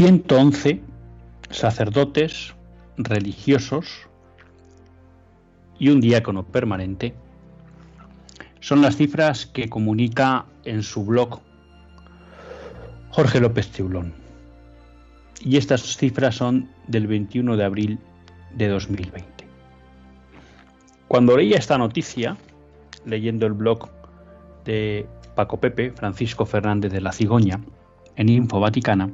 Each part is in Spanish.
...111 sacerdotes, religiosos y un diácono permanente son las cifras que comunica en su blog Jorge López Teulón. Y estas cifras son del 21 de abril de 2020. Cuando leía esta noticia, leyendo el blog de Paco Pepe, Francisco Fernández de la Cigoña, en Info Vaticana,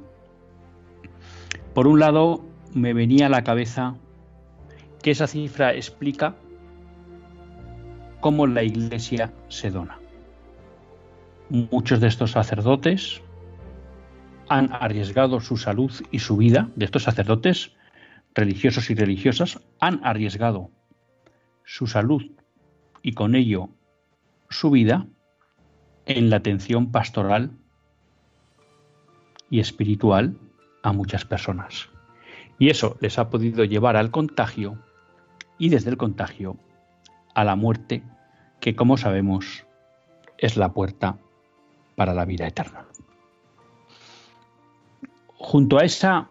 por un lado, me venía a la cabeza que esa cifra explica cómo la Iglesia se dona. Muchos de estos sacerdotes han arriesgado su salud y su vida, de estos sacerdotes religiosos y religiosas, han arriesgado su salud y con ello su vida en la atención pastoral y espiritual a muchas personas. Y eso les ha podido llevar al contagio y desde el contagio a la muerte, que como sabemos es la puerta para la vida eterna. Junto a esa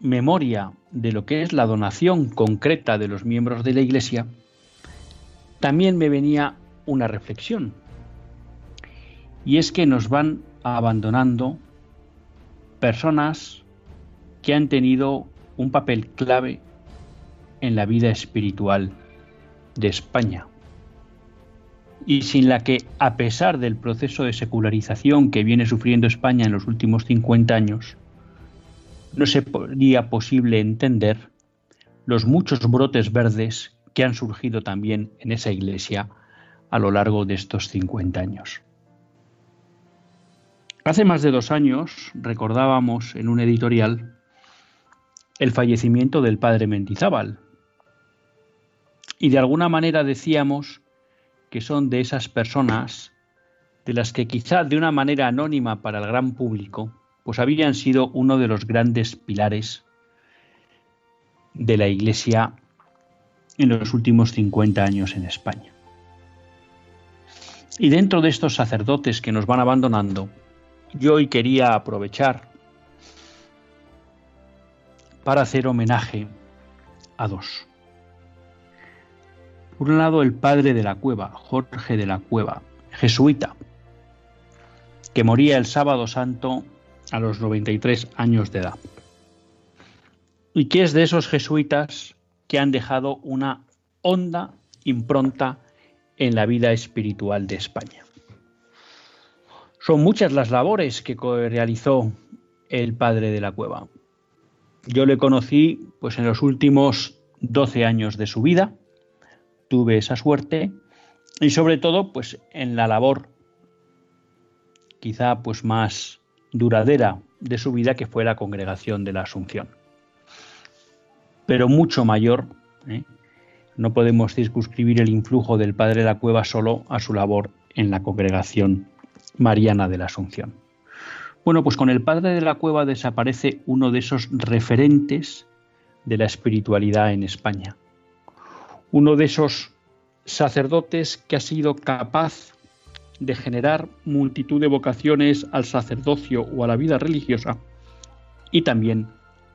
memoria de lo que es la donación concreta de los miembros de la Iglesia, también me venía una reflexión. Y es que nos van abandonando personas que han tenido un papel clave en la vida espiritual de España y sin la que, a pesar del proceso de secularización que viene sufriendo España en los últimos 50 años, no sería posible entender los muchos brotes verdes que han surgido también en esa iglesia a lo largo de estos 50 años. Hace más de dos años recordábamos en un editorial el fallecimiento del padre Mendizábal y de alguna manera decíamos que son de esas personas de las que quizá de una manera anónima para el gran público, pues habían sido uno de los grandes pilares de la Iglesia en los últimos 50 años en España. Y dentro de estos sacerdotes que nos van abandonando, yo hoy quería aprovechar para hacer homenaje a dos. Por un lado, el padre de la cueva, Jorge de la Cueva, jesuita, que moría el sábado santo a los 93 años de edad. Y que es de esos jesuitas que han dejado una honda impronta en la vida espiritual de España. Son muchas las labores que realizó el padre de la cueva. Yo le conocí pues en los últimos 12 años de su vida, tuve esa suerte y sobre todo pues en la labor quizá pues más duradera de su vida que fue la congregación de la Asunción. Pero mucho mayor, ¿eh? no podemos circunscribir el influjo del padre de la cueva solo a su labor en la congregación Mariana de la Asunción. Bueno, pues con el padre de la cueva desaparece uno de esos referentes de la espiritualidad en España. Uno de esos sacerdotes que ha sido capaz de generar multitud de vocaciones al sacerdocio o a la vida religiosa y también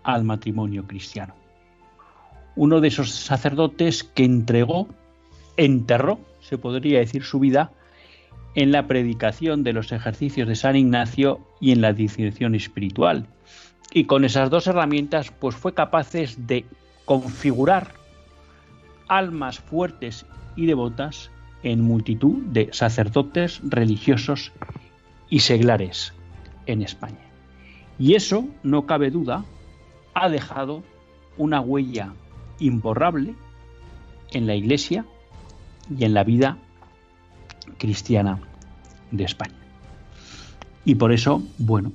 al matrimonio cristiano. Uno de esos sacerdotes que entregó, enterró, se podría decir, su vida en la predicación de los ejercicios de San Ignacio y en la discreción espiritual. Y con esas dos herramientas, pues fue capaces de configurar almas fuertes y devotas en multitud de sacerdotes religiosos y seglares en España. Y eso, no cabe duda, ha dejado una huella imborrable en la Iglesia y en la vida cristiana de España. Y por eso, bueno,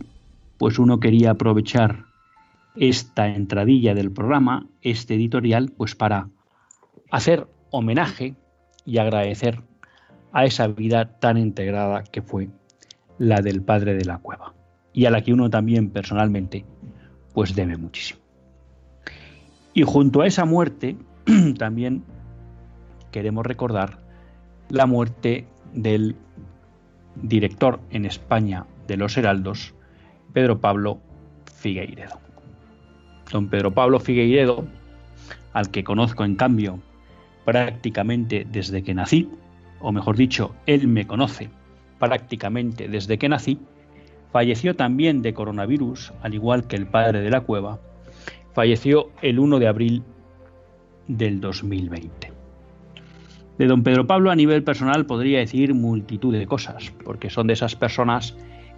pues uno quería aprovechar esta entradilla del programa, este editorial, pues para hacer homenaje y agradecer a esa vida tan integrada que fue la del padre de la cueva y a la que uno también personalmente pues debe muchísimo. Y junto a esa muerte también queremos recordar la muerte del director en España de los Heraldos, Pedro Pablo Figueiredo. Don Pedro Pablo Figueiredo, al que conozco en cambio prácticamente desde que nací, o mejor dicho, él me conoce prácticamente desde que nací, falleció también de coronavirus, al igual que el padre de la cueva, falleció el 1 de abril del 2020. De don Pedro Pablo a nivel personal podría decir multitud de cosas, porque son de esas personas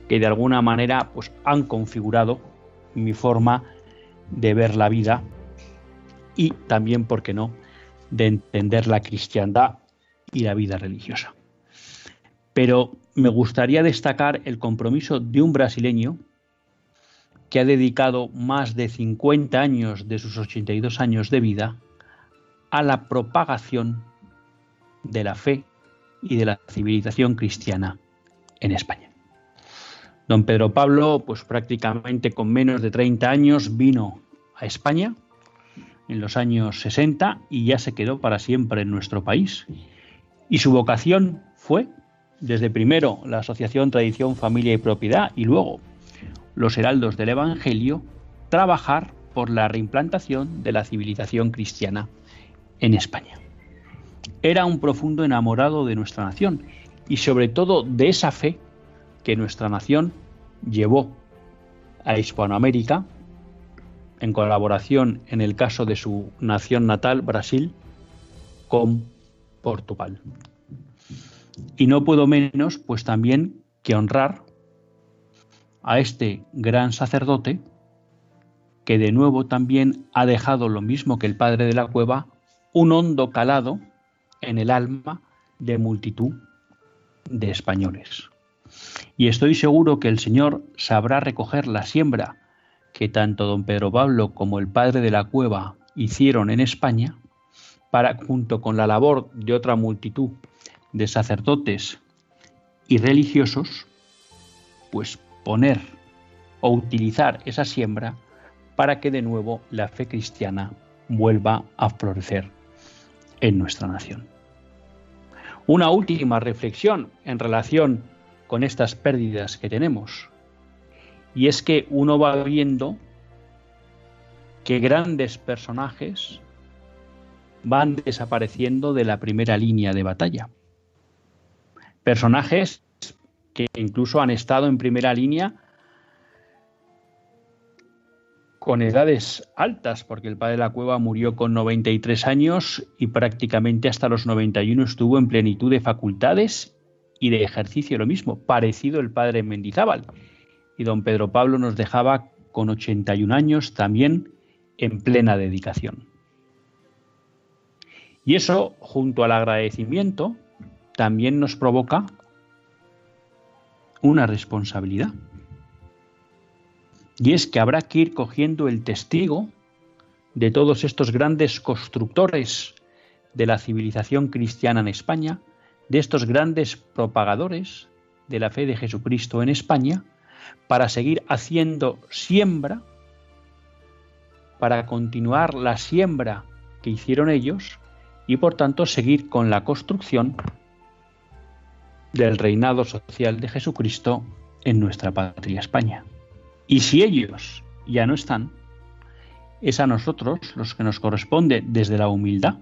que de alguna manera pues, han configurado mi forma de ver la vida y también, ¿por qué no?, de entender la cristiandad y la vida religiosa. Pero me gustaría destacar el compromiso de un brasileño que ha dedicado más de 50 años de sus 82 años de vida a la propagación de la fe y de la civilización cristiana en España. Don Pedro Pablo, pues prácticamente con menos de 30 años, vino a España en los años 60 y ya se quedó para siempre en nuestro país. Y su vocación fue, desde primero la Asociación Tradición, Familia y Propiedad y luego los Heraldos del Evangelio, trabajar por la reimplantación de la civilización cristiana en España. Era un profundo enamorado de nuestra nación y sobre todo de esa fe que nuestra nación llevó a Hispanoamérica en colaboración en el caso de su nación natal, Brasil, con Portugal. Y no puedo menos, pues también, que honrar a este gran sacerdote, que de nuevo también ha dejado lo mismo que el padre de la cueva, un hondo calado en el alma de multitud de españoles. Y estoy seguro que el Señor sabrá recoger la siembra que tanto don Pedro Pablo como el padre de la cueva hicieron en España, para, junto con la labor de otra multitud de sacerdotes y religiosos, pues poner o utilizar esa siembra para que de nuevo la fe cristiana vuelva a florecer en nuestra nación. Una última reflexión en relación con estas pérdidas que tenemos. Y es que uno va viendo que grandes personajes van desapareciendo de la primera línea de batalla. Personajes que incluso han estado en primera línea con edades altas, porque el padre de la cueva murió con 93 años y prácticamente hasta los 91 estuvo en plenitud de facultades y de ejercicio lo mismo, parecido el padre Mendizábal. Y don Pedro Pablo nos dejaba con 81 años también en plena dedicación. Y eso, junto al agradecimiento, también nos provoca una responsabilidad. Y es que habrá que ir cogiendo el testigo de todos estos grandes constructores de la civilización cristiana en España, de estos grandes propagadores de la fe de Jesucristo en España para seguir haciendo siembra, para continuar la siembra que hicieron ellos y por tanto seguir con la construcción del reinado social de Jesucristo en nuestra patria España. Y si ellos ya no están, es a nosotros los que nos corresponde desde la humildad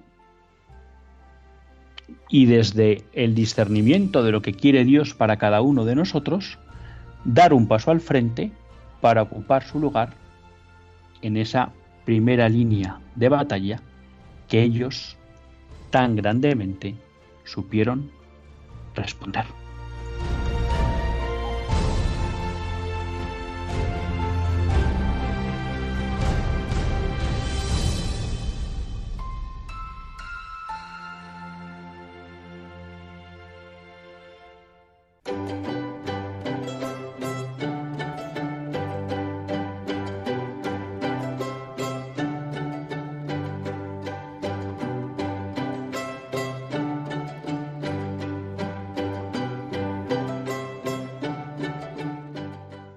y desde el discernimiento de lo que quiere Dios para cada uno de nosotros, dar un paso al frente para ocupar su lugar en esa primera línea de batalla que ellos tan grandemente supieron responder.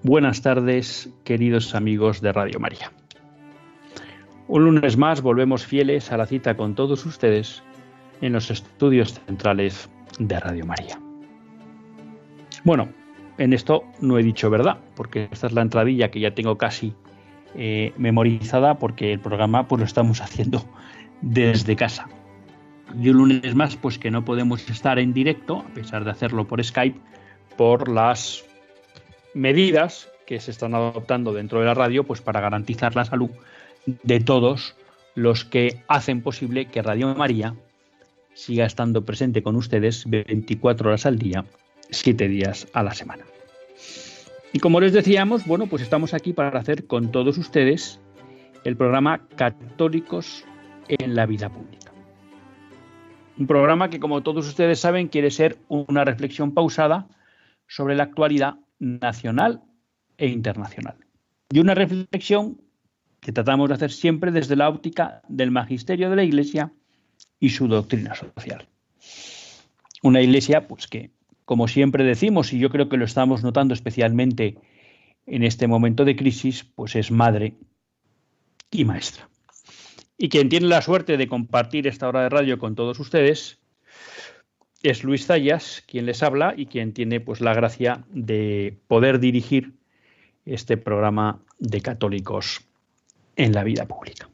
Buenas tardes, queridos amigos de Radio María. Un lunes más volvemos fieles a la cita con todos ustedes en los estudios centrales de Radio María. Bueno, en esto no he dicho verdad, porque esta es la entradilla que ya tengo casi eh, memorizada, porque el programa pues lo estamos haciendo desde casa. Y un lunes más, pues que no podemos estar en directo, a pesar de hacerlo por Skype, por las medidas que se están adoptando dentro de la radio pues para garantizar la salud de todos los que hacen posible que Radio María siga estando presente con ustedes 24 horas al día, 7 días a la semana. Y como les decíamos, bueno, pues estamos aquí para hacer con todos ustedes el programa Católicos en la vida pública. Un programa que, como todos ustedes saben, quiere ser una reflexión pausada sobre la actualidad nacional e internacional. Y una reflexión que tratamos de hacer siempre desde la óptica del magisterio de la Iglesia y su doctrina social. Una Iglesia, pues que, como siempre decimos, y yo creo que lo estamos notando especialmente en este momento de crisis, pues es madre y maestra. Y quien tiene la suerte de compartir esta hora de radio con todos ustedes es Luis Zayas, quien les habla y quien tiene pues la gracia de poder dirigir este programa de católicos en la vida pública.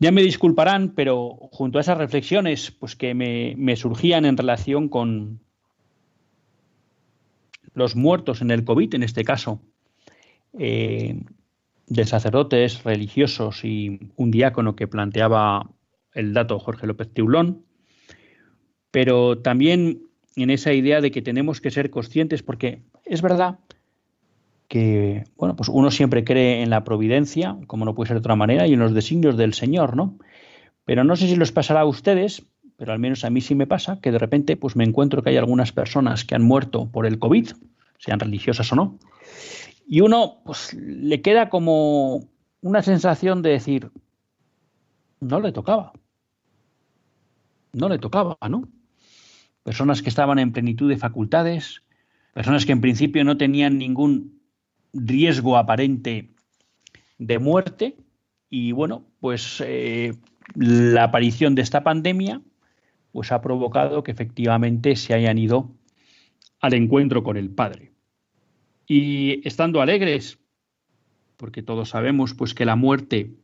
Ya me disculparán, pero junto a esas reflexiones pues que me, surgían en relación con los muertos en el COVID, en este caso, eh, de sacerdotes religiosos y un diácono que planteaba el dato Jorge López Teulón, pero también en esa idea de que tenemos que ser conscientes, porque es verdad que, bueno, pues uno siempre cree en la providencia, como no puede ser de otra manera, y en los designios del Señor, ¿no? Pero no sé si les pasará a ustedes, pero al menos a mí sí me pasa, que de repente pues me encuentro que hay algunas personas que han muerto por el COVID, sean religiosas o no, y uno pues le queda como una sensación de decir, no le tocaba, no le tocaba, ¿no? Personas que estaban en plenitud de facultades, personas que en principio no tenían ningún riesgo aparente de muerte y bueno, pues eh, la aparición de esta pandemia pues ha provocado que efectivamente se hayan ido al encuentro con el Padre. Y estando alegres, porque todos sabemos pues que la muerte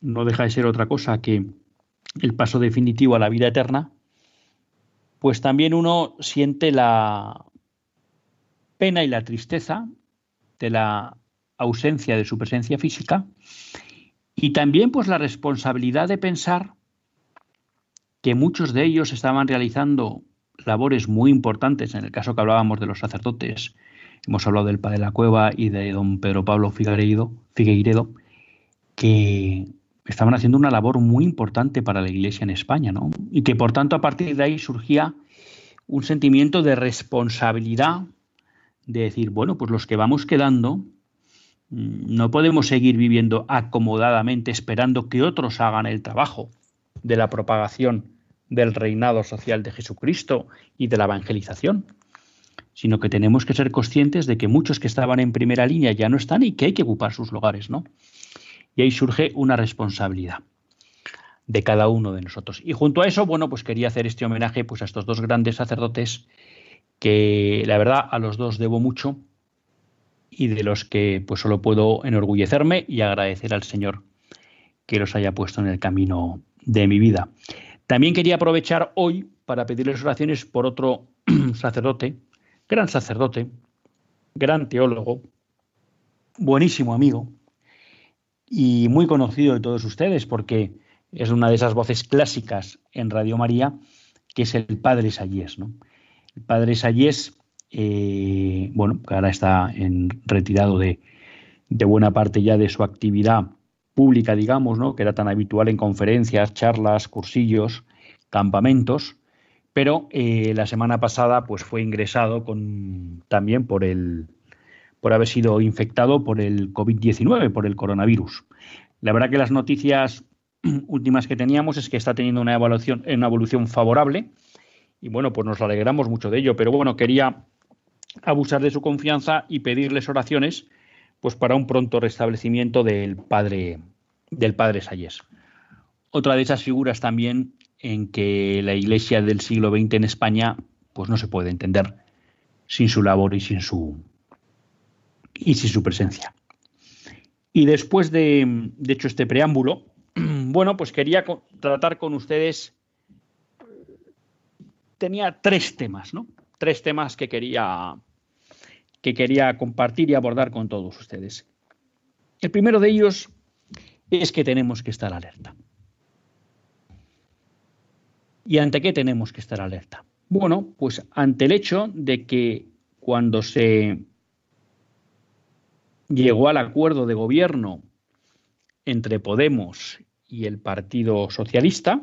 no deja de ser otra cosa que el paso definitivo a la vida eterna, pues también uno siente la pena y la tristeza de la ausencia de su presencia física y también pues la responsabilidad de pensar que muchos de ellos estaban realizando labores muy importantes, en el caso que hablábamos de los sacerdotes, hemos hablado del Padre de la Cueva y de don Pedro Pablo Figueiredo, Figueiredo que estaban haciendo una labor muy importante para la Iglesia en España, ¿no? Y que por tanto a partir de ahí surgía un sentimiento de responsabilidad de decir, bueno, pues los que vamos quedando mm, no podemos seguir viviendo acomodadamente esperando que otros hagan el trabajo de la propagación del reinado social de Jesucristo y de la evangelización, sino que tenemos que ser conscientes de que muchos que estaban en primera línea ya no están y que hay que ocupar sus lugares, ¿no? Y ahí surge una responsabilidad de cada uno de nosotros. Y junto a eso, bueno, pues quería hacer este homenaje pues a estos dos grandes sacerdotes que la verdad a los dos debo mucho y de los que pues solo puedo enorgullecerme y agradecer al Señor que los haya puesto en el camino de mi vida. También quería aprovechar hoy para pedirles oraciones por otro sacerdote, gran sacerdote, gran teólogo, buenísimo amigo y muy conocido de todos ustedes porque es una de esas voces clásicas en Radio María que es el padre Sayés. ¿no? El padre Sayés, eh, bueno, ahora está en, retirado de, de, buena parte ya de su actividad pública, digamos, ¿no? que era tan habitual en conferencias, charlas, cursillos, campamentos, pero eh, la semana pasada pues fue ingresado con, también por el por haber sido infectado por el COVID-19, por el coronavirus. La verdad que las noticias últimas que teníamos es que está teniendo una evaluación, una evolución favorable y bueno, pues nos alegramos mucho de ello, pero bueno, quería abusar de su confianza y pedirles oraciones pues para un pronto restablecimiento del padre del padre Sayes. Otra de esas figuras también en que la Iglesia del siglo XX en España pues no se puede entender sin su labor y sin su y sin su presencia. Y después de, de hecho este preámbulo, bueno, pues quería tratar con ustedes tenía tres temas, ¿no? Tres temas que quería que quería compartir y abordar con todos ustedes. El primero de ellos es que tenemos que estar alerta. ¿Y ante qué tenemos que estar alerta? Bueno, pues ante el hecho de que cuando se llegó al acuerdo de gobierno entre Podemos y el Partido Socialista,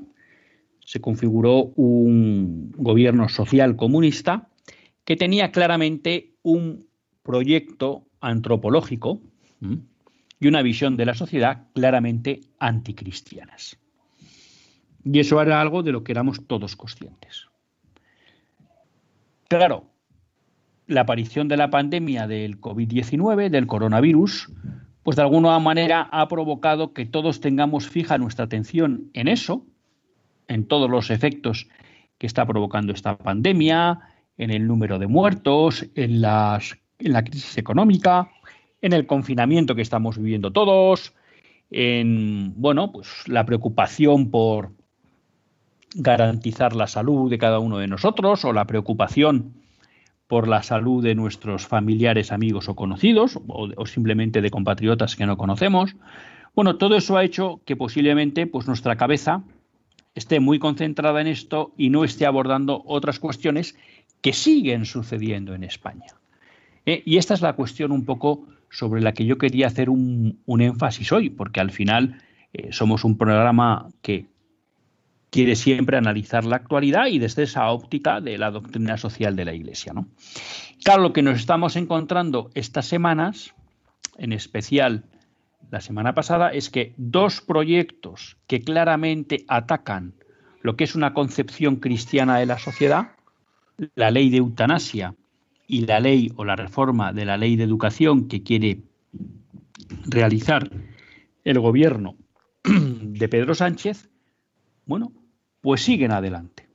se configuró un gobierno social comunista que tenía claramente un proyecto antropológico y una visión de la sociedad claramente anticristianas. Y eso era algo de lo que éramos todos conscientes. Claro, la aparición de la pandemia del COVID-19, del coronavirus, pues de alguna manera ha provocado que todos tengamos fija nuestra atención en eso, en todos los efectos que está provocando esta pandemia, en el número de muertos, en, las, en la crisis económica, en el confinamiento que estamos viviendo todos, en bueno, pues la preocupación por garantizar la salud de cada uno de nosotros o la preocupación por la salud de nuestros familiares, amigos o conocidos, o, simplemente de compatriotas que no conocemos. Bueno, todo eso ha hecho que posiblemente pues, nuestra cabeza esté muy concentrada en esto y no esté abordando otras cuestiones que siguen sucediendo en España. Eh, y esta es la cuestión un poco sobre la que yo quería hacer un, énfasis hoy, porque al final eh, somos un programa que quiere siempre analizar la actualidad y desde esa óptica de la doctrina social de la Iglesia. ¿no? Claro, lo que nos estamos encontrando estas semanas, en especial la semana pasada, es que dos proyectos que claramente atacan lo que es una concepción cristiana de la sociedad, la ley de eutanasia y la ley o la reforma de la ley de educación que quiere realizar el gobierno de Pedro Sánchez, bueno, pues siguen adelante.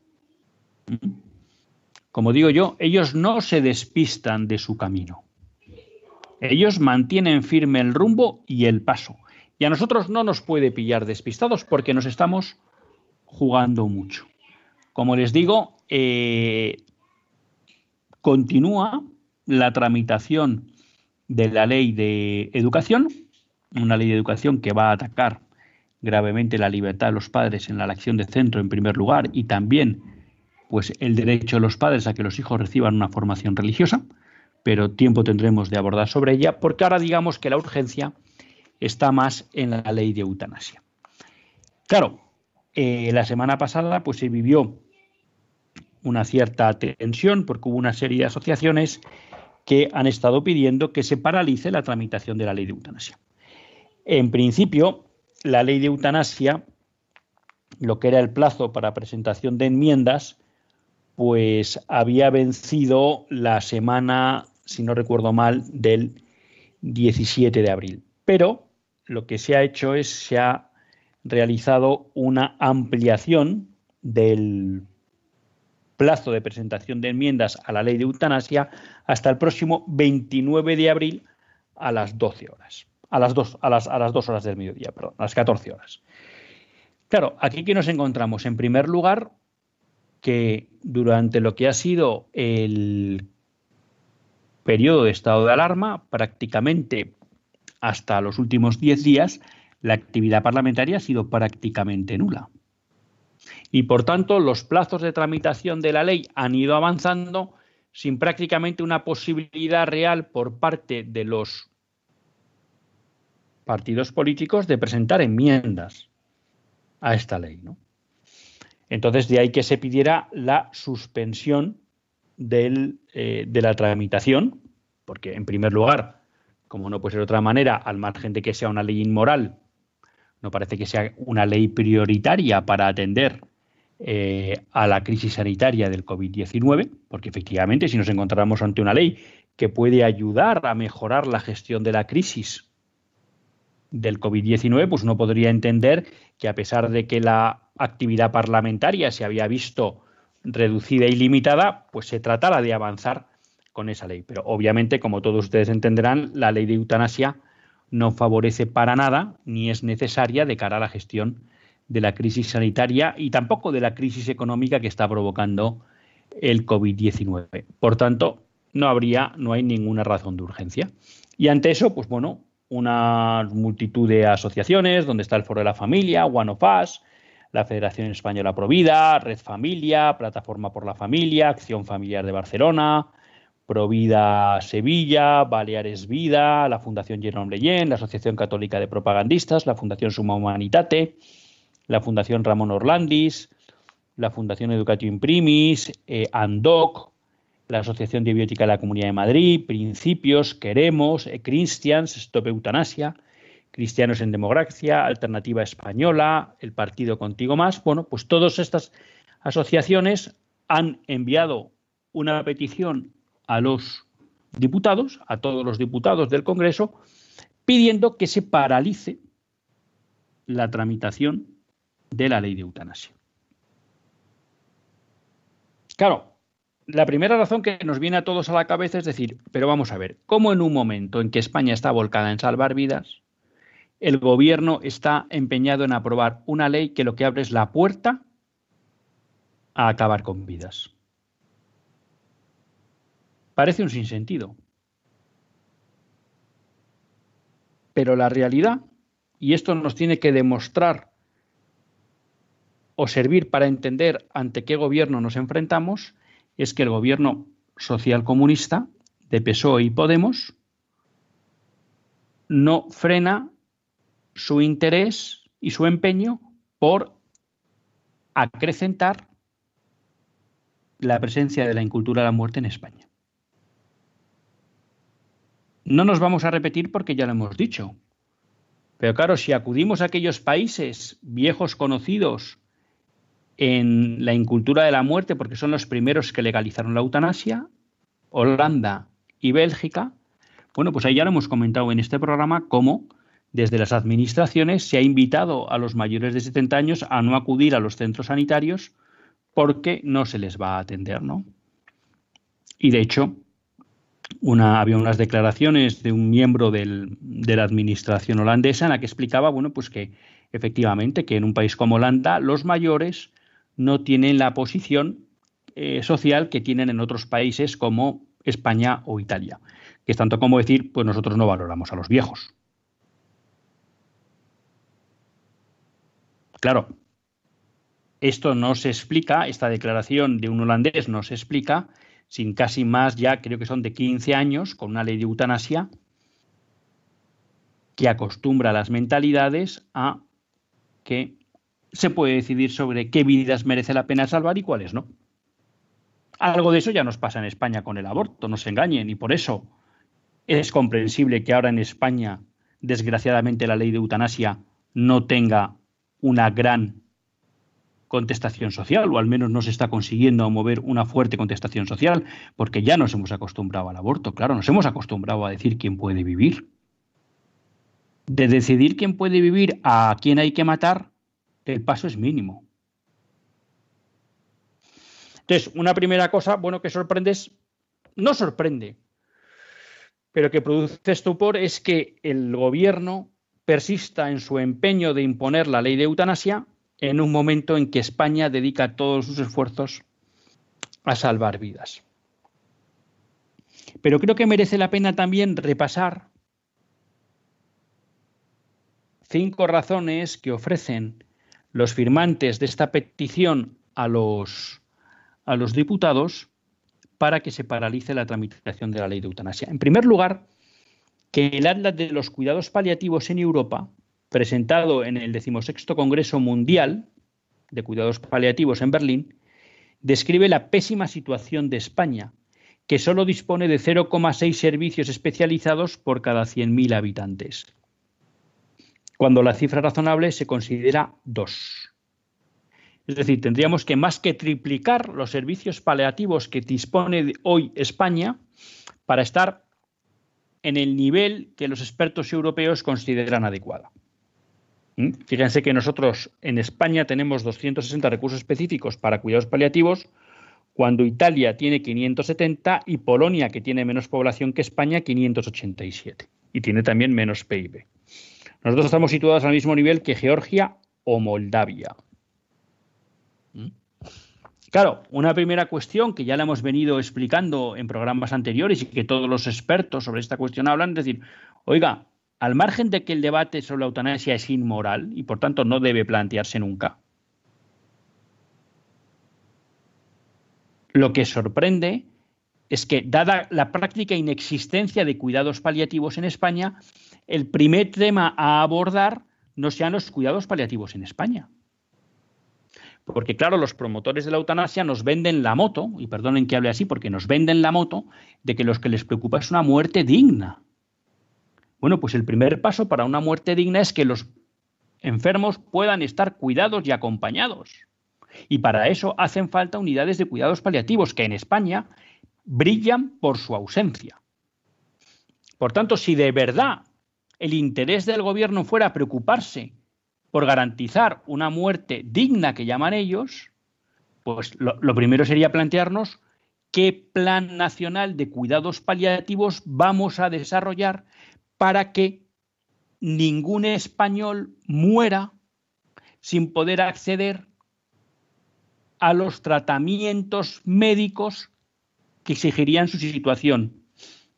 Como digo yo, ellos no se despistan de su camino. Ellos mantienen firme el rumbo y el paso. Y a nosotros no nos puede pillar despistados porque nos estamos jugando mucho. Como les digo, eh, continúa la tramitación de la ley de educación, una ley de educación que va a atacar gravemente la libertad de los padres en la elección de centro en primer lugar y también pues el derecho de los padres a que los hijos reciban una formación religiosa, pero tiempo tendremos de abordar sobre ella porque ahora digamos que la urgencia está más en la ley de eutanasia. Claro, eh, la semana pasada pues se vivió una cierta tensión porque hubo una serie de asociaciones que han estado pidiendo que se paralice la tramitación de la ley de eutanasia. En principio, la ley de eutanasia, lo que era el plazo para presentación de enmiendas, pues había vencido la semana, si no recuerdo mal, del 17 de abril. Pero lo que se ha hecho es, se ha realizado una ampliación del plazo de presentación de enmiendas a la ley de eutanasia hasta el próximo 29 de abril a las 12 horas a las dos, a las, a las dos horas del mediodía, perdón, a las 14 horas. Claro, aquí que nos encontramos, en primer lugar, que durante lo que ha sido el periodo de estado de alarma, prácticamente hasta los últimos 10 días, la actividad parlamentaria ha sido prácticamente nula. Y por tanto, los plazos de tramitación de la ley han ido avanzando sin prácticamente una posibilidad real por parte de los partidos políticos de presentar enmiendas a esta ley. ¿no? Entonces, de ahí que se pidiera la suspensión eh, de la tramitación, porque en primer lugar, como no puede ser de otra manera, al margen de que sea una ley inmoral, no parece que sea una ley prioritaria para atender eh, a la crisis sanitaria del COVID-19, porque efectivamente si nos encontramos ante una ley que puede ayudar a mejorar la gestión de la crisis del COVID-19, pues uno podría entender que a pesar de que la actividad parlamentaria se había visto reducida y limitada, pues se tratara de avanzar con esa ley. Pero obviamente, como todos ustedes entenderán, la ley de eutanasia no favorece para nada ni es necesaria de cara a la gestión de la crisis sanitaria y tampoco de la crisis económica que está provocando el COVID-19. Por tanto, no habría, no hay ninguna razón de urgencia. Y ante eso, pues bueno, una multitud de asociaciones, donde está el Foro de la Familia, One of Us, la Federación Española Provida, Red Familia, Plataforma por la Familia, Acción Familiar de Barcelona, Provida Sevilla, Baleares Vida, la Fundación Jerome Leyen, la Asociación Católica de Propagandistas, la Fundación Suma Humanitate, la Fundación Ramón Orlandis, la Fundación Educatio Imprimis, eh, ANDOC, la Asociación de de la Comunidad de Madrid, Principios, Queremos, e Christians, Stop Eutanasia, Cristianos en Democracia, Alternativa Española, el Partido Contigo Más. Bueno, pues todas estas asociaciones han enviado una petición a los diputados, a todos los diputados del Congreso, pidiendo que se paralice la tramitación de la ley de eutanasia. Claro, la primera razón que nos viene a todos a la cabeza es decir, pero vamos a ver, ¿cómo en un momento en que España está volcada en salvar vidas, el gobierno está empeñado en aprobar una ley que lo que abre es la puerta a acabar con vidas? Parece un sinsentido. Pero la realidad, y esto nos tiene que demostrar o servir para entender ante qué gobierno nos enfrentamos, es que el gobierno social comunista de PSOE y Podemos no frena su interés y su empeño por acrecentar la presencia de la incultura de la muerte en España. No nos vamos a repetir porque ya lo hemos dicho. Pero claro, si acudimos a aquellos países viejos conocidos en la incultura de la muerte, porque son los primeros que legalizaron la eutanasia, Holanda y Bélgica, bueno, pues ahí ya lo hemos comentado en este programa cómo desde las administraciones se ha invitado a los mayores de 70 años a no acudir a los centros sanitarios porque no se les va a atender, ¿no? Y de hecho, una, había unas declaraciones de un miembro del, de la administración holandesa en la que explicaba, bueno, pues que efectivamente que en un país como Holanda los mayores no tienen la posición eh, social que tienen en otros países como España o Italia, que es tanto como decir, pues nosotros no valoramos a los viejos. Claro, esto no se explica, esta declaración de un holandés no se explica sin casi más ya, creo que son de 15 años, con una ley de eutanasia que acostumbra las mentalidades a que se puede decidir sobre qué vidas merece la pena salvar y cuáles no. Algo de eso ya nos pasa en España con el aborto, no se engañen, y por eso es comprensible que ahora en España, desgraciadamente, la ley de eutanasia no tenga una gran contestación social, o al menos no se está consiguiendo mover una fuerte contestación social, porque ya nos hemos acostumbrado al aborto, claro, nos hemos acostumbrado a decir quién puede vivir. De decidir quién puede vivir a quién hay que matar, el paso es mínimo. Entonces, una primera cosa, bueno, que sorprende es, no sorprende, pero que produce estupor es que el gobierno persista en su empeño de imponer la ley de eutanasia en un momento en que España dedica todos sus esfuerzos a salvar vidas. Pero creo que merece la pena también repasar cinco razones que ofrecen los firmantes de esta petición a los, diputados para que se paralice la tramitación de la ley de eutanasia. En primer lugar, que el Atlas de los Cuidados Paliativos en Europa, presentado en el decimosexto Congreso Mundial de Cuidados Paliativos en Berlín, describe la pésima situación de España, que solo dispone de 0,6 servicios especializados por cada 100.000 habitantes, cuando la cifra razonable se considera 2. Es decir, tendríamos que más que triplicar los servicios paliativos que dispone hoy España para estar en el nivel que los expertos europeos consideran adecuado. ¿Mm? Fíjense que nosotros en España tenemos 260 recursos específicos para cuidados paliativos, cuando Italia tiene 570 y Polonia, que tiene menos población que España, 587. Y tiene también menos PIB. Nosotros estamos situados al mismo nivel que Georgia o Moldavia. ¿Mm? Claro, una primera cuestión que ya la hemos venido explicando en programas anteriores y que todos los expertos sobre esta cuestión hablan, es decir, oiga, al margen de que el debate sobre la eutanasia es inmoral y por tanto no debe plantearse nunca, Lo que sorprende es que, dada la práctica inexistencia de cuidados paliativos en España, el primer tema a abordar no sean los cuidados paliativos en España. Porque claro, los promotores de la eutanasia nos venden la moto, y perdonen que hable así, porque nos venden la moto de que lo que les preocupa es una muerte digna. Bueno, pues el primer paso para una muerte digna es que los enfermos puedan estar cuidados y acompañados. Y para eso hacen falta unidades de cuidados paliativos que en España brillan por su ausencia. Por tanto, si de verdad el interés del gobierno fuera preocuparse por garantizar una muerte digna que llaman ellos, pues lo, lo, primero sería plantearnos qué plan nacional de cuidados paliativos vamos a desarrollar para que ningún español muera sin poder acceder a los tratamientos médicos que exigirían su situación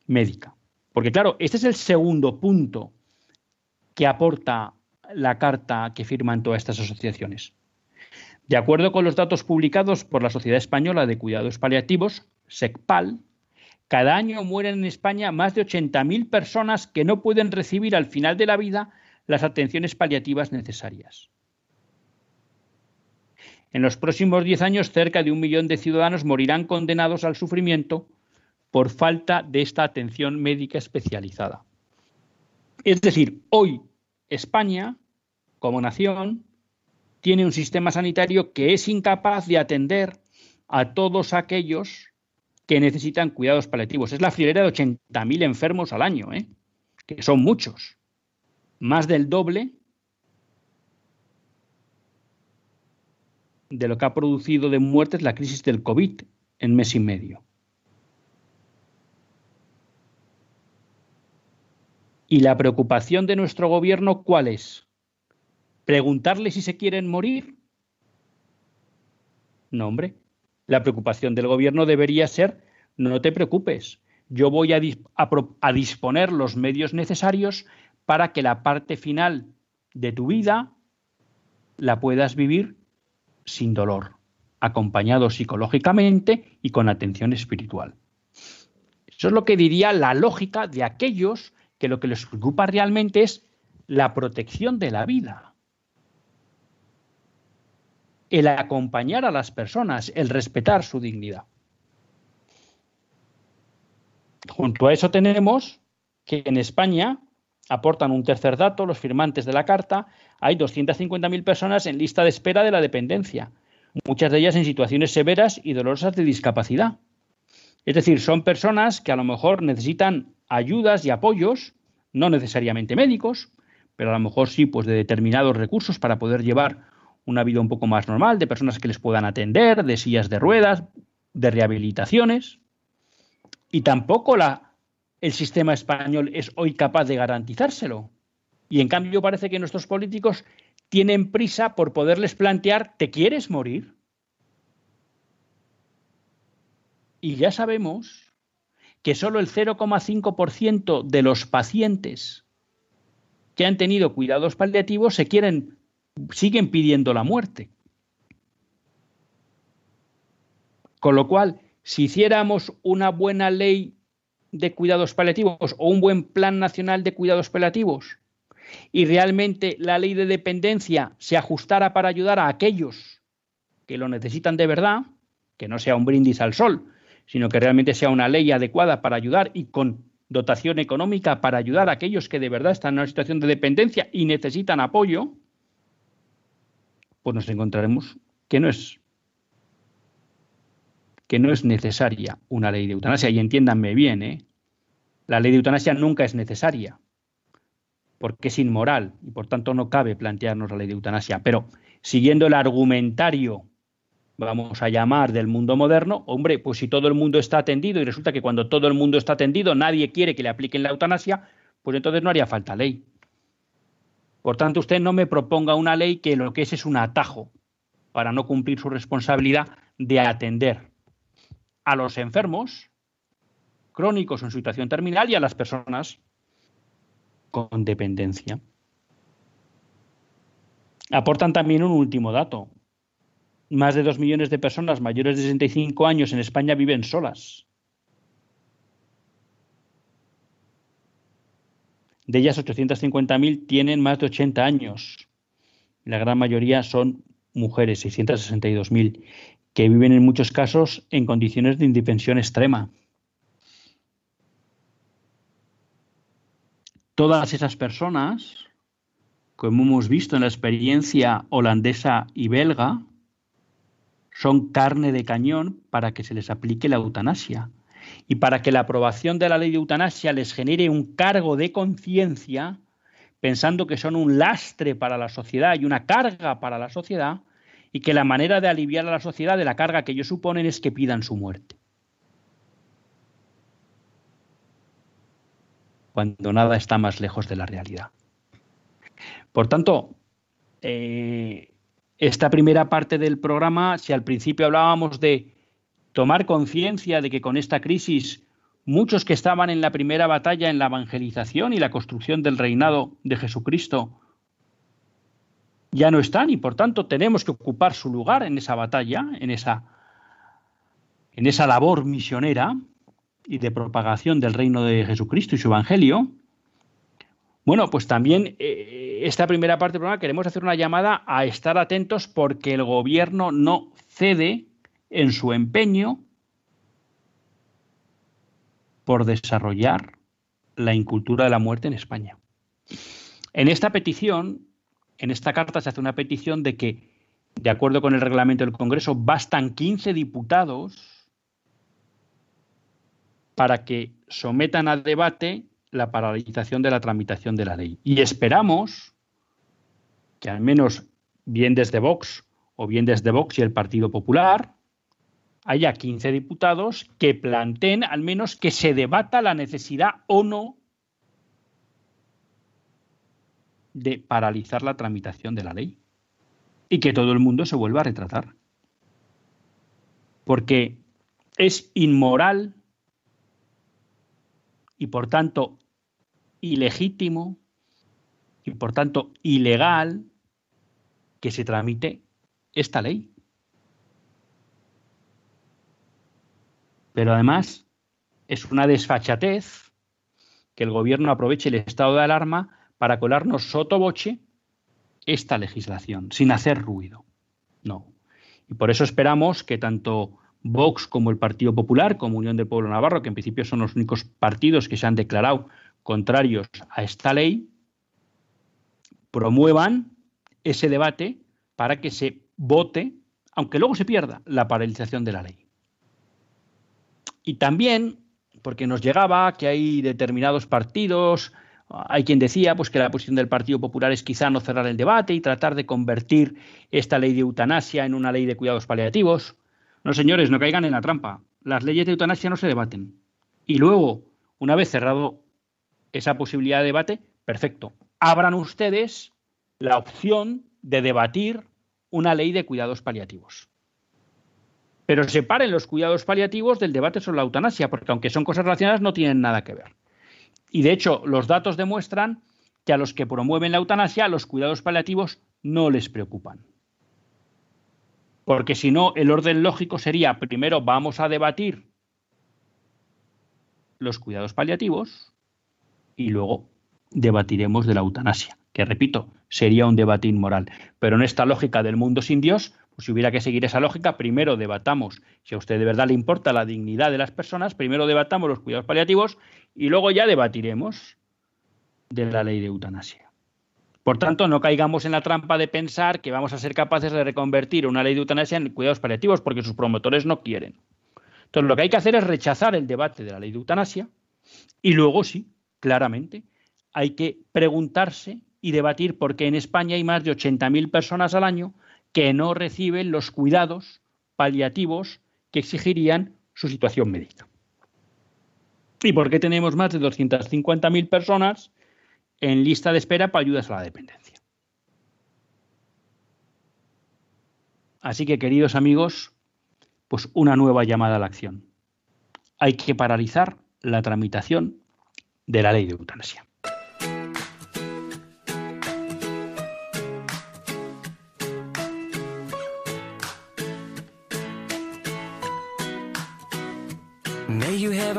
médica. Porque claro, este es el segundo punto que aporta la carta que firman todas estas asociaciones. De acuerdo con los datos publicados por la Sociedad Española de Cuidados Paliativos, SECPAL, cada año mueren en España más de 80.000 personas que no pueden recibir al final de la vida las atenciones paliativas necesarias. En los próximos diez años, cerca de un millón de ciudadanos morirán condenados al sufrimiento por falta de esta atención médica especializada. Es decir, hoy España, como nación, tiene un sistema sanitario que es incapaz de atender a todos aquellos que necesitan cuidados paliativos. Es la friolera de 80.000 enfermos al año, ¿eh? que son muchos, más del doble de lo que ha producido de muertes la crisis del COVID en mes y medio. ¿Y la preocupación de nuestro gobierno cuál es? ¿Preguntarle si se quieren morir? No, hombre. La preocupación del gobierno debería ser, no te preocupes, yo voy a, a disponer los medios necesarios para que la parte final de tu vida la puedas vivir sin dolor, acompañado psicológicamente y con atención espiritual. Eso es lo que diría la lógica de aquellos que lo que les preocupa realmente es la protección de la vida. El acompañar a las personas, el respetar su dignidad. Junto a eso tenemos que en España aportan un tercer dato, los firmantes de la carta, hay 250.000 personas en lista de espera de la dependencia, muchas de ellas en situaciones severas y dolorosas de discapacidad. Es decir, son personas que a lo mejor necesitan ayudas y apoyos, no necesariamente médicos, pero a lo mejor sí pues de determinados recursos para poder llevar una vida un poco más normal, de personas que les puedan atender, de sillas de ruedas, de rehabilitaciones. Y tampoco la, el sistema español es hoy capaz de garantizárselo. Y en cambio parece que nuestros políticos tienen prisa por poderles plantear, ¿te quieres morir? Y ya sabemos que solo el 0,5% de los pacientes que han tenido cuidados paliativos se quieren siguen pidiendo la muerte. Con lo cual, si hiciéramos una buena ley de cuidados paliativos o un buen plan nacional de cuidados paliativos y realmente la ley de dependencia se ajustara para ayudar a aquellos que lo necesitan de verdad, que no sea un brindis al sol, sino que realmente sea una ley adecuada para ayudar y con dotación económica para ayudar a aquellos que de verdad están en una situación de dependencia y necesitan apoyo, pues nos encontraremos que no es que no es necesaria una ley de eutanasia. Y entiéndanme bien, ¿eh? la ley de eutanasia nunca es necesaria, porque es inmoral y por tanto no cabe plantearnos la ley de eutanasia. Pero siguiendo el argumentario, vamos a llamar, del mundo moderno, hombre, pues si todo el mundo está atendido y resulta que cuando todo el mundo está atendido nadie quiere que le apliquen la eutanasia, pues entonces no haría falta ley. Por tanto, usted no me proponga una ley que lo que es es un atajo para no cumplir su responsabilidad de atender a los enfermos crónicos en situación terminal y a las personas con dependencia. Aportan también un último dato. Más de dos millones de personas mayores de 65 años en España viven solas. De ellas, 850.000 tienen más de 80 años. La gran mayoría son mujeres, 662.000 que viven en muchos casos en condiciones de indefensión extrema. Todas esas personas, como hemos visto en la experiencia holandesa y belga, son carne de cañón para que se les aplique la eutanasia. Y para que la aprobación de la ley de eutanasia les genere un cargo de conciencia, pensando que son un lastre para la sociedad y una carga para la sociedad, y que la manera de aliviar a la sociedad de la carga que ellos suponen es que pidan su muerte. Cuando nada está más lejos de la realidad. Por tanto, eh, esta primera parte del programa, si al principio hablábamos de tomar conciencia de que con esta crisis muchos que estaban en la primera batalla en la evangelización y la construcción del reinado de Jesucristo ya no están y por tanto tenemos que ocupar su lugar en esa batalla, en esa, en esa labor misionera y de propagación del reino de Jesucristo y su evangelio. Bueno, pues también eh, esta primera parte del programa queremos hacer una llamada a estar atentos porque el gobierno no cede en su empeño por desarrollar la incultura de la muerte en España. En esta petición en esta carta se hace una petición de que, de acuerdo con el reglamento del Congreso, bastan 15 diputados para que sometan a debate la paralización de la tramitación de la ley. Y esperamos que al menos bien desde Vox o bien desde Vox y el Partido Popular haya 15 diputados que planteen al menos que se debata la necesidad o no de paralizar la tramitación de la ley y que todo el mundo se vuelva a retratar. Porque es inmoral y por tanto ilegítimo y por tanto ilegal que se tramite esta ley. Pero además es una desfachatez que el gobierno aproveche el estado de alarma para colarnos sotoboche esta legislación, sin hacer ruido. No. Y por eso esperamos que tanto Vox como el Partido Popular, como Unión del Pueblo Navarro, que en principio son los únicos partidos que se han declarado contrarios a esta ley, promuevan ese debate para que se vote, aunque luego se pierda, la paralización de la ley. Y también, porque nos llegaba que hay determinados partidos hay quien decía pues, que la posición del Partido Popular es quizá no cerrar el debate y tratar de convertir esta ley de eutanasia en una ley de cuidados paliativos. No, señores, no caigan en la trampa. Las leyes de eutanasia no se debaten. Y luego, una vez cerrado esa posibilidad de debate, perfecto. Abran ustedes la opción de debatir una ley de cuidados paliativos. Pero separen los cuidados paliativos del debate sobre la eutanasia, porque aunque son cosas relacionadas, no tienen nada que ver. Y de hecho, los datos demuestran que a los que promueven la eutanasia, los cuidados paliativos no les preocupan. Porque si no, el orden lógico sería, primero vamos a debatir los cuidados paliativos y luego debatiremos de la eutanasia, que repito, sería un debate inmoral. Pero en esta lógica del mundo sin Dios, pues si hubiera que seguir esa lógica, primero debatamos, si a usted de verdad le importa la dignidad de las personas, primero debatamos los cuidados paliativos y luego ya debatiremos de la ley de eutanasia. Por tanto, no caigamos en la trampa de pensar que vamos a ser capaces de reconvertir una ley de eutanasia en cuidados paliativos porque sus promotores no quieren. Entonces, lo que hay que hacer es rechazar el debate de la ley de eutanasia y luego sí, claramente, hay que preguntarse y debatir por qué en España hay más de 80.000 personas al año que no reciben los cuidados paliativos que exigirían su situación médica. ¿Y por qué tenemos más de 250.000 personas en lista de espera para ayudas a la dependencia? Así que, queridos amigos, pues una nueva llamada a la acción. Hay que paralizar la tramitación de la ley de eutanasia.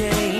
change.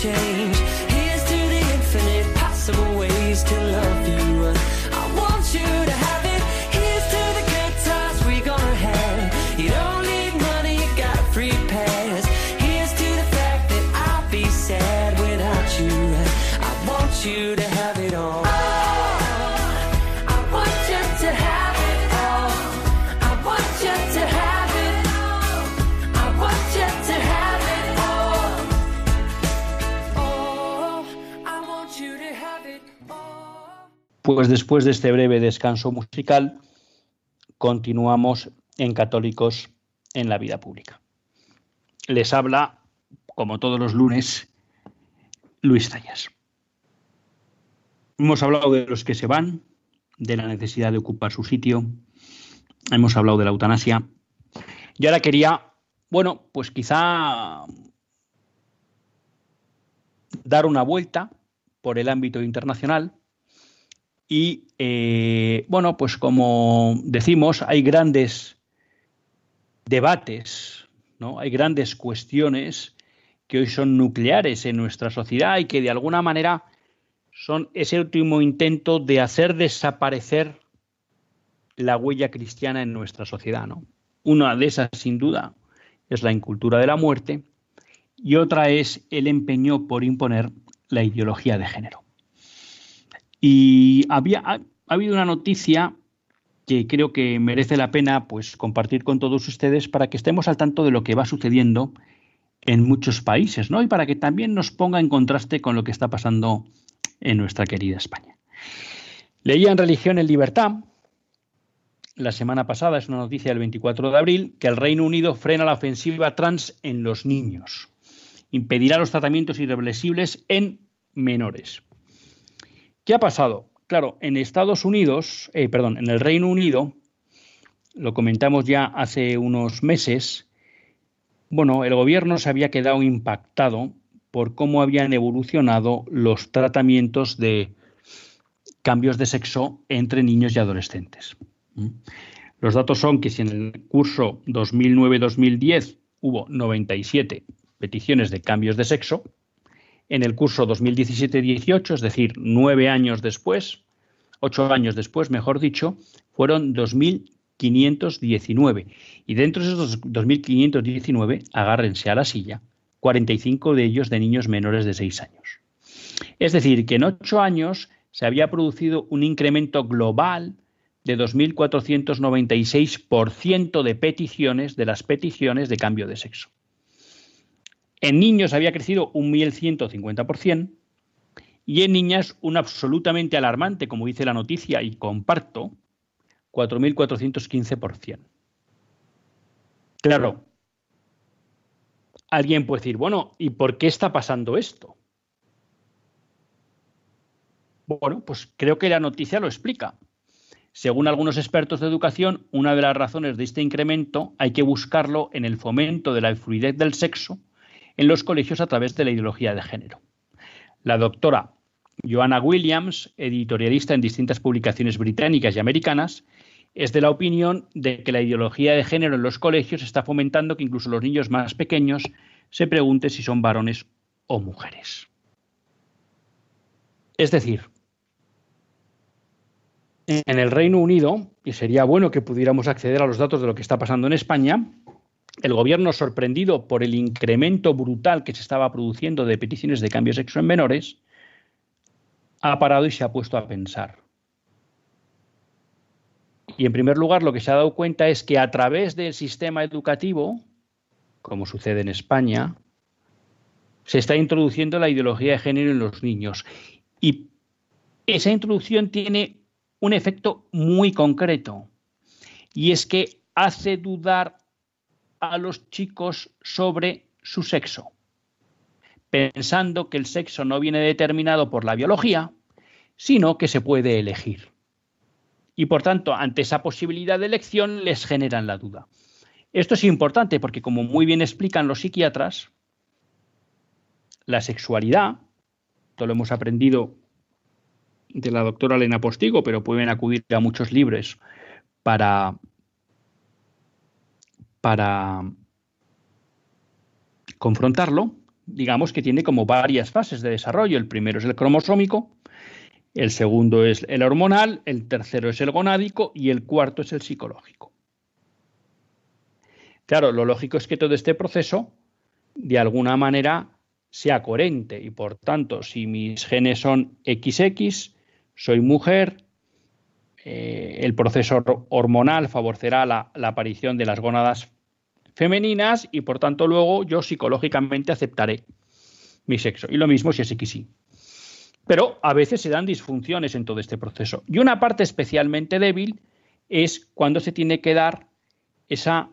change. Pues después de este breve descanso musical, continuamos en Católicos en la Vida Pública. Les habla, como todos los lunes, Luis Tallas. Hemos hablado de los que se van, de la necesidad de ocupar su sitio, hemos hablado de la eutanasia. Y ahora quería, bueno, pues quizá dar una vuelta por el ámbito internacional y, eh, bueno, pues como decimos, hay grandes debates, ¿no? Hay grandes cuestiones que hoy son nucleares en nuestra sociedad y que de alguna manera son ese último intento de hacer desaparecer la huella cristiana en nuestra sociedad, ¿no? Una de esas, sin duda, es la incultura de la muerte y otra es el empeño por imponer la ideología de género. Y había, ha, ha habido una noticia que creo que merece la pena pues, compartir con todos ustedes para que estemos al tanto de lo que va sucediendo en muchos países, ¿no? Y para que también nos ponga en contraste con lo que está pasando en nuestra querida España. Leía en Religión en Libertad, la semana pasada, es una noticia del 24 de abril, que el Reino Unido frena la ofensiva trans en los niños. Impedirá los tratamientos irreversibles en menores. ¿Qué ha pasado? Claro, en Estados Unidos, eh, perdón, en el Reino Unido, lo comentamos ya hace unos meses, bueno, el gobierno se había quedado impactado por cómo habían evolucionado los tratamientos de cambios de sexo entre niños y adolescentes. ¿Mm? Los datos son que si en el curso 2009-2010 hubo 97 peticiones de cambios de sexo, en el curso 2017-18, es decir, nueve años después, ocho años después, mejor dicho, fueron 2.519. Y dentro de esos 2.519, agárrense a la silla, 45 de ellos de niños menores de seis años. Es decir, que en ocho años se había producido un incremento global de 2.496% de peticiones, de las peticiones de cambio de sexo. En niños había crecido un 1.150% y en niñas un absolutamente alarmante, como dice la noticia y comparto, 4.415%. Claro, alguien puede decir, bueno, ¿y por qué está pasando esto? Bueno, pues creo que la noticia lo explica. Según algunos expertos de educación, una de las razones de este incremento hay que buscarlo en el fomento de la fluidez del sexo en los colegios a través de la ideología de género. La doctora Joanna Williams, editorialista en distintas publicaciones británicas y americanas, es de la opinión de que la ideología de género en los colegios está fomentando que incluso los niños más pequeños se pregunten si son varones o mujeres. Es decir, en el Reino Unido, y sería bueno que pudiéramos acceder a los datos de lo que está pasando en España, el gobierno, sorprendido por el incremento brutal que se estaba produciendo de peticiones de cambio de sexo en menores, ha parado y se ha puesto a pensar. Y en primer lugar, lo que se ha dado cuenta es que a través del sistema educativo, como sucede en España, se está introduciendo la ideología de género en los niños. Y esa introducción tiene un efecto muy concreto, y es que hace dudar a los chicos sobre su sexo, pensando que el sexo no viene determinado por la biología, sino que se puede elegir. Y por tanto, ante esa posibilidad de elección les generan la duda. Esto es importante porque, como muy bien explican los psiquiatras, la sexualidad, esto lo hemos aprendido de la doctora Elena Postigo, pero pueden acudir a muchos libros para para confrontarlo, digamos que tiene como varias fases de desarrollo. El primero es el cromosómico, el segundo es el hormonal, el tercero es el gonádico y el cuarto es el psicológico. Claro, lo lógico es que todo este proceso, de alguna manera, sea coherente y por tanto, si mis genes son XX, soy mujer, eh, el proceso hormonal favorecerá la, aparición de las gónadas femeninas y por tanto luego yo psicológicamente aceptaré mi sexo. Y lo mismo si es XY. Pero a veces se dan disfunciones en todo este proceso. Y una parte especialmente débil es cuando se tiene que dar esa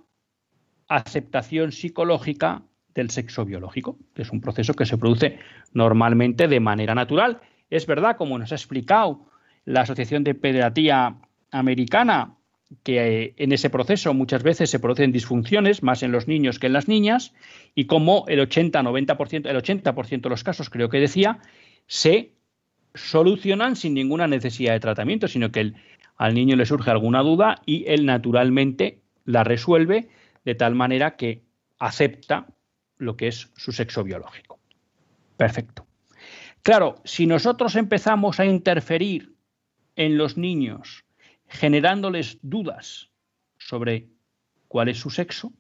aceptación psicológica del sexo biológico, que es un proceso que se produce normalmente de manera natural. Es verdad, como nos ha explicado la Asociación de Pediatría Americana, que eh, en ese proceso muchas veces se producen disfunciones, más en los niños que en las niñas, y como el 80-90%, el 80% de los casos, creo que decía, se solucionan sin ninguna necesidad de tratamiento, sino que al niño le surge alguna duda y él naturalmente la resuelve de tal manera que acepta lo que es su sexo biológico. Perfecto. Claro, si nosotros empezamos a interferir en los niños, generándoles dudas sobre cuál es su sexo,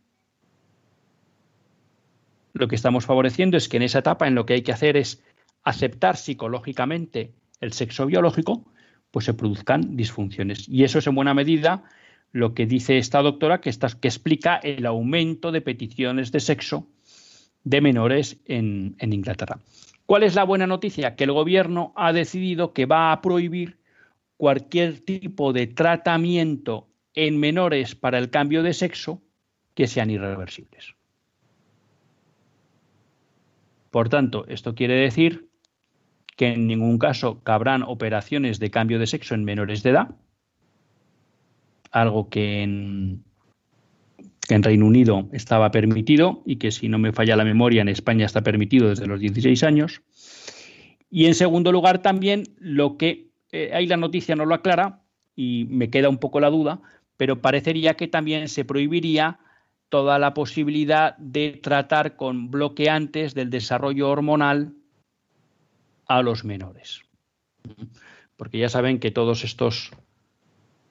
lo que estamos favoreciendo es que en esa etapa en lo que hay que hacer es aceptar psicológicamente el sexo biológico, pues se produzcan disfunciones. Y eso es en buena medida lo que dice esta doctora, que, explica el aumento de peticiones de sexo de menores en, en Inglaterra. ¿Cuál es la buena noticia? Que el gobierno ha decidido que va a prohibir cualquier tipo de tratamiento en menores para el cambio de sexo que sean irreversibles. Por tanto, esto quiere decir que en ningún caso cabrán operaciones de cambio de sexo en menores de edad, algo que en, Reino Unido estaba permitido y que si no me falla la memoria en España está permitido desde los 16 años. Y en segundo lugar también lo que eh, ahí la noticia no lo aclara y me queda un poco la duda, pero parecería que también se prohibiría toda la posibilidad de tratar con bloqueantes del desarrollo hormonal a los menores. Porque ya saben que todos estos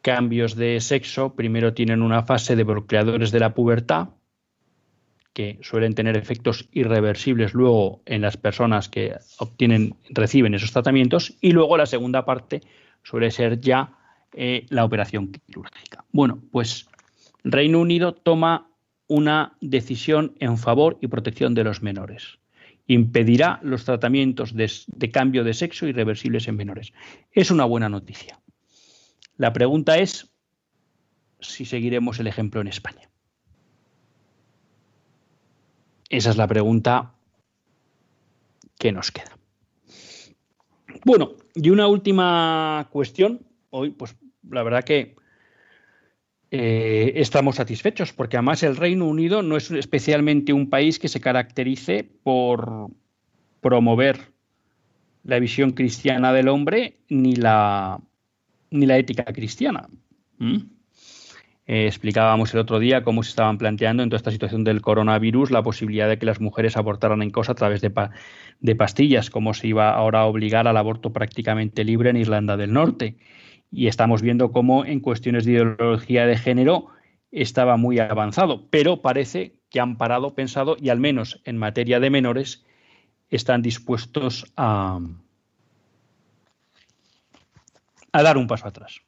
cambios de sexo primero tienen una fase de bloqueadores de la pubertad, que suelen tener efectos irreversibles luego en las personas que obtienen, reciben esos tratamientos, y luego la segunda parte suele ser ya eh, la operación quirúrgica. Bueno, pues Reino Unido toma una decisión en favor y protección de los menores. Impedirá los tratamientos de cambio de sexo irreversibles en menores. Es una buena noticia. La pregunta es si seguiremos el ejemplo en España. Esa es la pregunta que nos queda. Bueno, y una última cuestión. Hoy, pues la verdad que eh, estamos satisfechos, porque además el Reino Unido no es especialmente un país que se caracterice por promover la visión cristiana del hombre ni la ni la ética cristiana. ¿Mm? Eh, explicábamos el otro día cómo se estaban planteando en toda esta situación del coronavirus la posibilidad de que las mujeres abortaran en cosa a través de, de pastillas, cómo se iba ahora a obligar al aborto prácticamente libre en Irlanda del Norte. Y estamos viendo cómo en cuestiones de ideología de género estaba muy avanzado, pero parece que han parado, pensado y al menos en materia de menores están dispuestos a, a dar un paso atrás.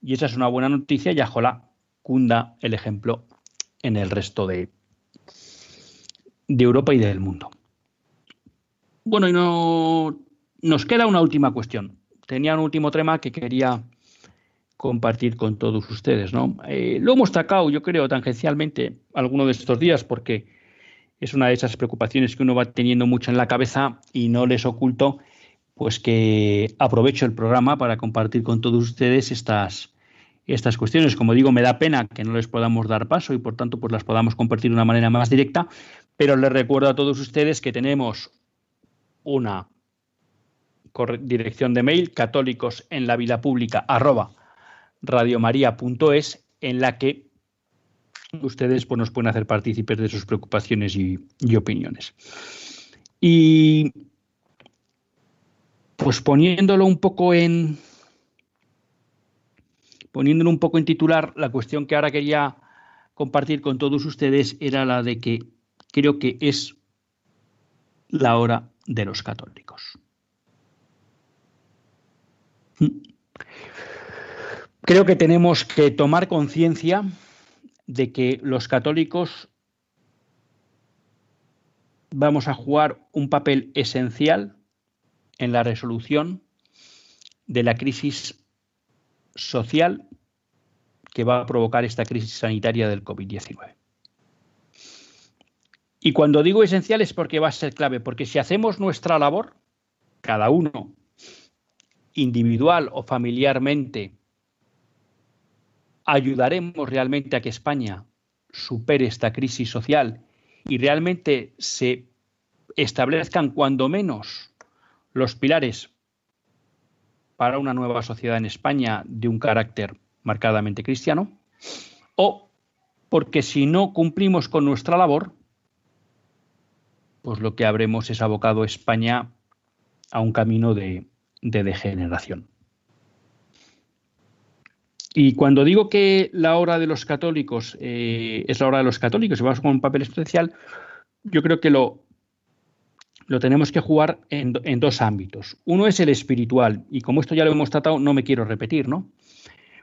Y esa es una buena noticia y ojalá cunda el ejemplo en el resto de, de Europa y del mundo. Bueno, y no, nos queda una última cuestión. Tenía un último tema que quería compartir con todos ustedes. ¿no? Eh, lo hemos sacado, yo creo, tangencialmente alguno de estos días porque es una de esas preocupaciones que uno va teniendo mucho en la cabeza y no les oculto pues que aprovecho el programa para compartir con todos ustedes estas, estas cuestiones. Como digo, me da pena que no les podamos dar paso y por tanto pues las podamos compartir de una manera más directa, pero les recuerdo a todos ustedes que tenemos una dirección de mail católicos en la vida pública arroba radiomaria.es en la que ustedes pues, nos pueden hacer partícipes de sus preocupaciones y, y opiniones. Y pues poniéndolo un poco en. Poniéndolo un poco en titular, la cuestión que ahora quería compartir con todos ustedes era la de que creo que es la hora de los católicos. Creo que tenemos que tomar conciencia de que los católicos vamos a jugar un papel esencial en la resolución de la crisis social que va a provocar esta crisis sanitaria del COVID-19. Y cuando digo esencial es porque va a ser clave, porque si hacemos nuestra labor, cada uno, individual o familiarmente, ayudaremos realmente a que España supere esta crisis social y realmente se establezcan cuando menos los pilares para una nueva sociedad en España de un carácter marcadamente cristiano, o porque si no cumplimos con nuestra labor, pues lo que habremos es abocado España a un camino de, degeneración. Y cuando digo que la hora de los católicos eh, es la hora de los católicos y vamos con un papel especial, yo creo que lo, lo tenemos que jugar en, dos ámbitos. Uno es el espiritual, y como esto ya lo hemos tratado, no me quiero repetir, ¿no?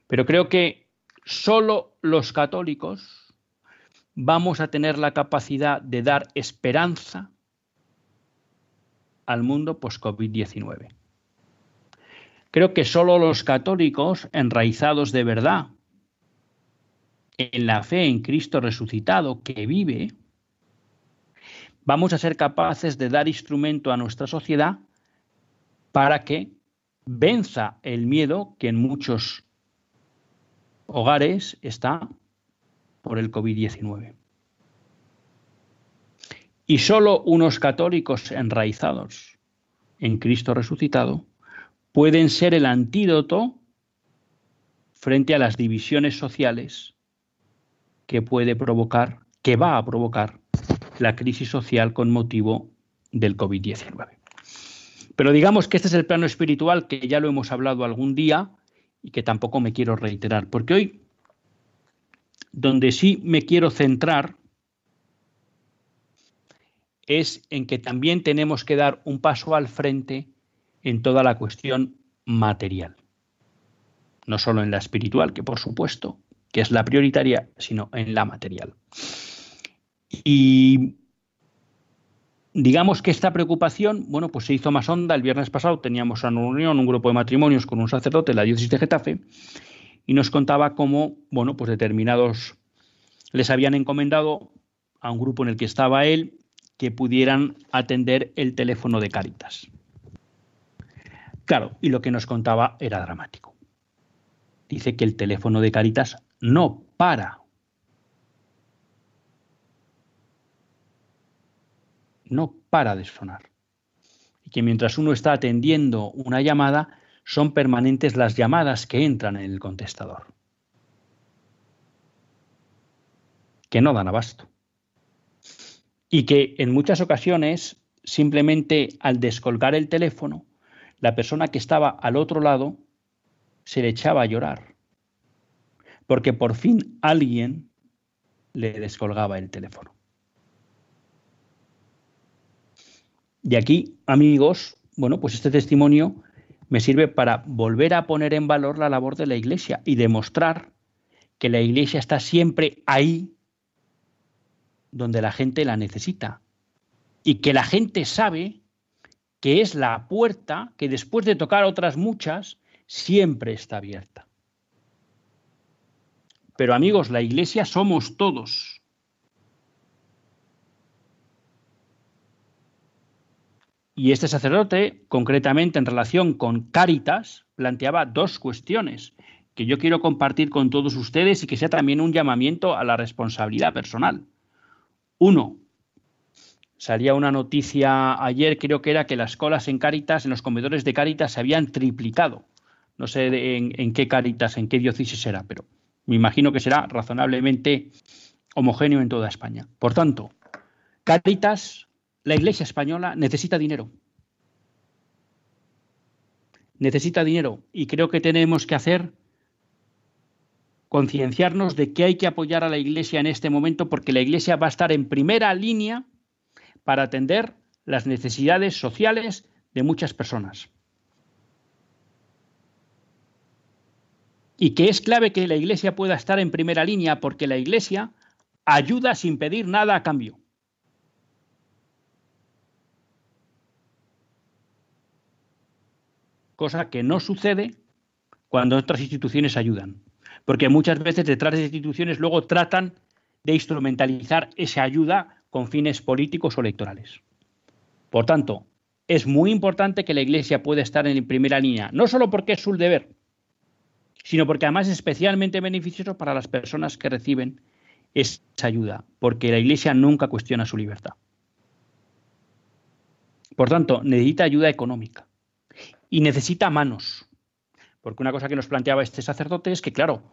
Pero creo que solo los católicos vamos a tener la capacidad de dar esperanza al mundo post-COVID-19. Creo que solo los católicos enraizados de verdad en la fe en Cristo resucitado que vive, vamos a ser capaces de dar instrumento a nuestra sociedad para que venza el miedo que en muchos hogares está por el COVID-19. Y solo unos católicos enraizados en Cristo resucitado pueden ser el antídoto frente a las divisiones sociales que puede provocar, que va a provocar la crisis social con motivo del COVID-19. Pero digamos que este es el plano espiritual que ya lo hemos hablado algún día y que tampoco me quiero reiterar, porque hoy donde sí me quiero centrar es en que también tenemos que dar un paso al frente en toda la cuestión material. No solo en la espiritual, que por supuesto que es la prioritaria, sino en la material. Y digamos que esta preocupación, bueno, pues se hizo más honda. El viernes pasado teníamos una reunión, un grupo de matrimonios con un sacerdote de la diócesis de Getafe, y nos contaba cómo, bueno, pues determinados les habían encomendado a un grupo en el que estaba él que pudieran atender el teléfono de Caritas. Claro, y lo que nos contaba era dramático. Dice que el teléfono de Caritas no para. No para de sonar. Y que mientras uno está atendiendo una llamada, son permanentes las llamadas que entran en el contestador. Que no dan abasto. Y que en muchas ocasiones, simplemente al descolgar el teléfono, la persona que estaba al otro lado se le echaba a llorar porque por fin alguien le descolgaba el teléfono. De aquí, amigos, bueno, pues este testimonio me sirve para volver a poner en valor la labor de la Iglesia y demostrar que la Iglesia está siempre ahí donde la gente la necesita y que la gente sabe que es la puerta que después de tocar otras muchas siempre está abierta. Pero amigos, la iglesia somos todos. Y este sacerdote, concretamente en relación con Cáritas, planteaba dos cuestiones que yo quiero compartir con todos ustedes y que sea también un llamamiento a la responsabilidad personal. Uno, salía una noticia ayer, creo que era que las colas en Cáritas, en los comedores de Cáritas, se habían triplicado. No sé en, en qué Cáritas, en qué diócesis era, pero me imagino que será razonablemente homogéneo en toda España. Por tanto, Caritas, la Iglesia española necesita dinero. Necesita dinero y creo que tenemos que hacer concienciarnos de que hay que apoyar a la Iglesia en este momento porque la Iglesia va a estar en primera línea para atender las necesidades sociales de muchas personas. y que es clave que la Iglesia pueda estar en primera línea porque la Iglesia ayuda sin pedir nada a cambio. Cosa que no sucede cuando otras instituciones ayudan. Porque muchas veces detrás de instituciones luego tratan de instrumentalizar esa ayuda con fines políticos o electorales. Por tanto, es muy importante que la Iglesia pueda estar en primera línea, no solo porque es su deber, sino porque además es especialmente beneficioso para las personas que reciben esa ayuda, porque la Iglesia nunca cuestiona su libertad. Por tanto, necesita ayuda económica y necesita manos, porque una cosa que nos planteaba este sacerdote es que, claro,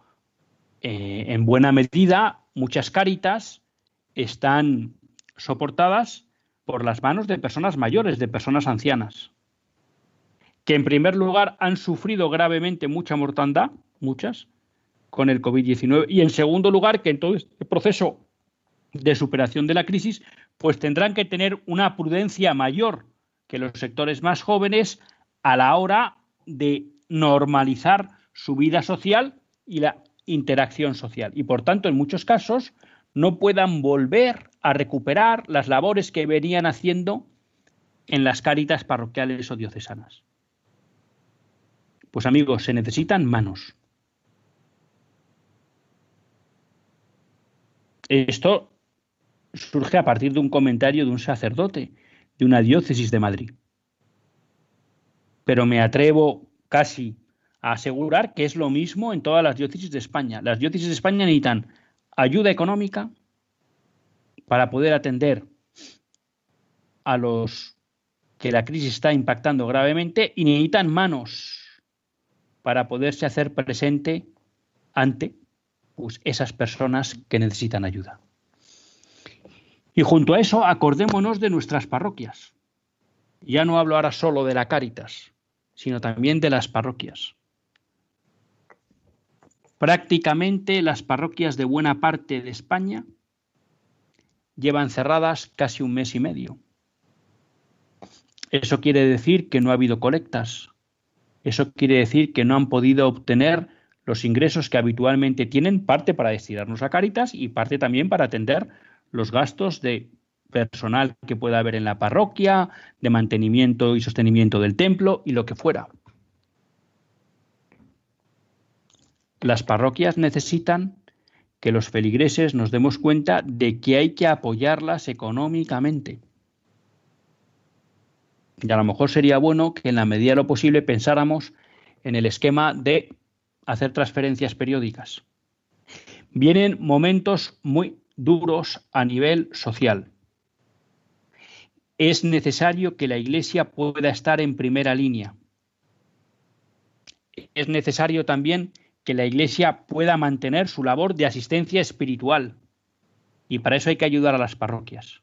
eh, en buena medida muchas cáritas están soportadas por las manos de personas mayores, de personas ancianas que en primer lugar han sufrido gravemente mucha mortandad, muchas, con el COVID-19, y en segundo lugar que en todo este proceso de superación de la crisis, pues tendrán que tener una prudencia mayor que los sectores más jóvenes a la hora de normalizar su vida social y la interacción social. Y por tanto, en muchos casos, no puedan volver a recuperar las labores que venían haciendo en las cáritas parroquiales o diocesanas. Pues amigos, se necesitan manos. Esto surge a partir de un comentario de un sacerdote de una diócesis de Madrid. Pero me atrevo casi a asegurar que es lo mismo en todas las diócesis de España. Las diócesis de España necesitan ayuda económica para poder atender a los que la crisis está impactando gravemente y necesitan manos para poderse hacer presente ante pues, esas personas que necesitan ayuda. Y junto a eso, acordémonos de nuestras parroquias. Ya no hablo ahora solo de la Cáritas, sino también de las parroquias. Prácticamente las parroquias de buena parte de España llevan cerradas casi un mes y medio. Eso quiere decir que no ha habido colectas. Eso quiere decir que no han podido obtener los ingresos que habitualmente tienen, parte para destinarnos a Cáritas y parte también para atender los gastos de personal que pueda haber en la parroquia, de mantenimiento y sostenimiento del templo y lo que fuera. Las parroquias necesitan que los feligreses nos demos cuenta de que hay que apoyarlas económicamente. Y a lo mejor sería bueno que en la medida de lo posible pensáramos en el esquema de hacer transferencias periódicas. Vienen momentos muy duros a nivel social. Es necesario que la Iglesia pueda estar en primera línea. Es necesario también que la Iglesia pueda mantener su labor de asistencia espiritual. Y para eso hay que ayudar a las parroquias.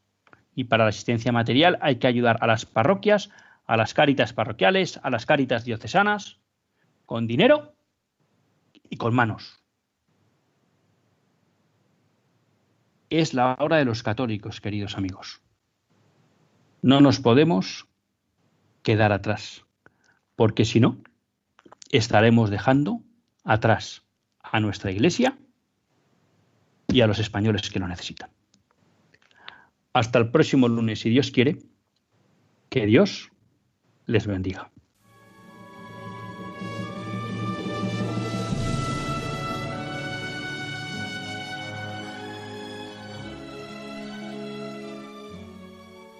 Y para la asistencia material hay que ayudar a las parroquias, a las cáritas parroquiales, a las cáritas diocesanas, con dinero y con manos. Es la hora de los católicos, queridos amigos. No nos podemos quedar atrás, porque si no, estaremos dejando atrás a nuestra Iglesia y a los españoles que lo necesitan. Hasta el próximo lunes, si Dios quiere, que Dios les bendiga.